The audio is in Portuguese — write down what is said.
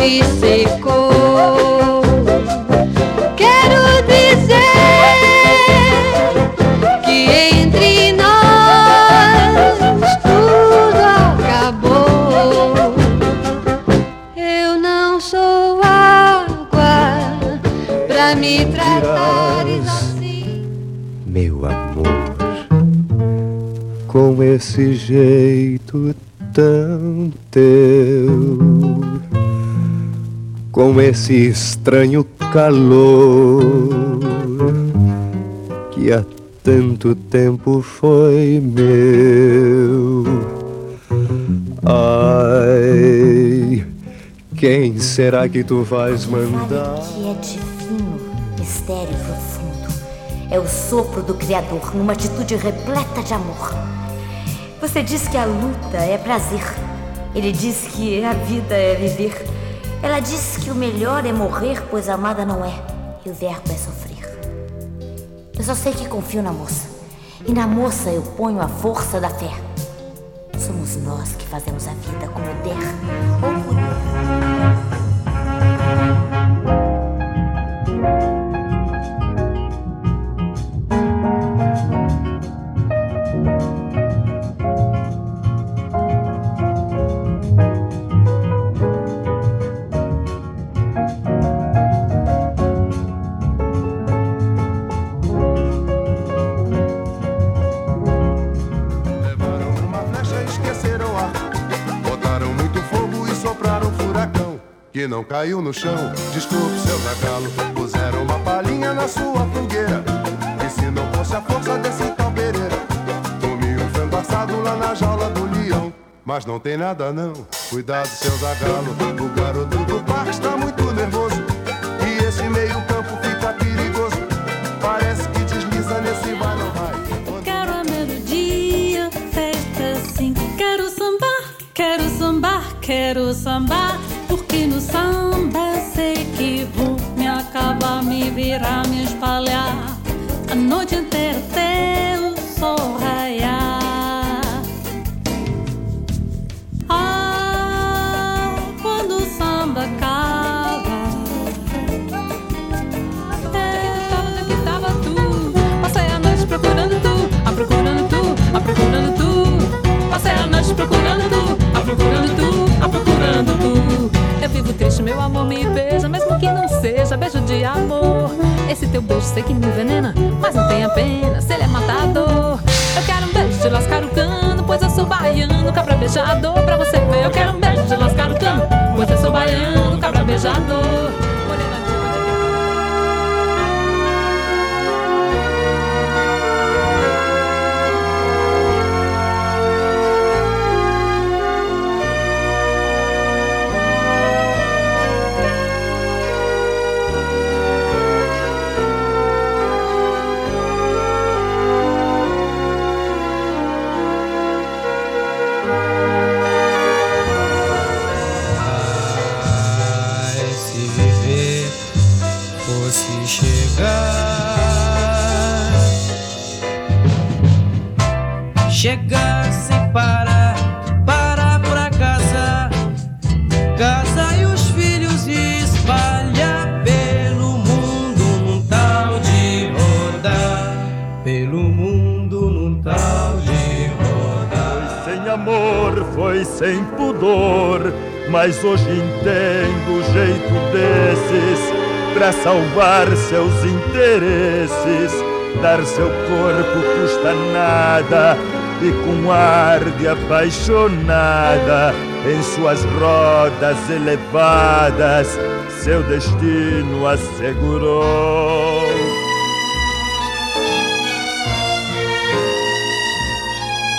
te secou. Quero dizer que entre nós tudo acabou. Eu não sou água pra me tratar assim, meu amor. Com esse jeito tão teu com esse estranho calor que há tanto tempo foi meu. Ai, quem será que tu vais mandar? Que é divino, mistério profundo. É o sopro do Criador numa atitude repleta de amor. Você diz que a luta é prazer. Ele diz que a vida é viver. Ela diz que o melhor é morrer, pois amada não é. E o verbo é sofrer. Eu só sei que confio na moça. E na moça eu ponho a força da fé. Somos nós que fazemos a vida como der ou por que não caiu no chão. Desculpe, seu zagalo, puseram uma palhinha na sua fogueira. E se não fosse a força desse tal Pereira, comi um frango assado lá na jaula do leão. Mas não tem nada não, cuidado, seu zagalo. O garoto do parque está muito nervoso. E esse meio campo fica perigoso. Parece que desliza nesse vai não vai. Quero a melodia, festa assim. Quero sambar, quero sambar, quero sambar no samba sei que vou me acabar, me virar, me espalhar. A noite inteira Beijo sei que me envenena, mas não tenha pena se ele é matador. Eu quero um beijo de lascar o cano, pois eu sou baiano, cabra beijador. Pra você ver, eu quero um Chegar. Sem parar, parar por a casa, casa e os filhos espalhar pelo mundo num tal de rodar, pelo mundo num tal de rodar. Foi sem amor, foi sem pudor, mas hoje entendo o jeito desses para salvar seus interesses. Dar seu corpo custa nada e com ar de apaixonada em suas rodas elevadas seu destino assegurou.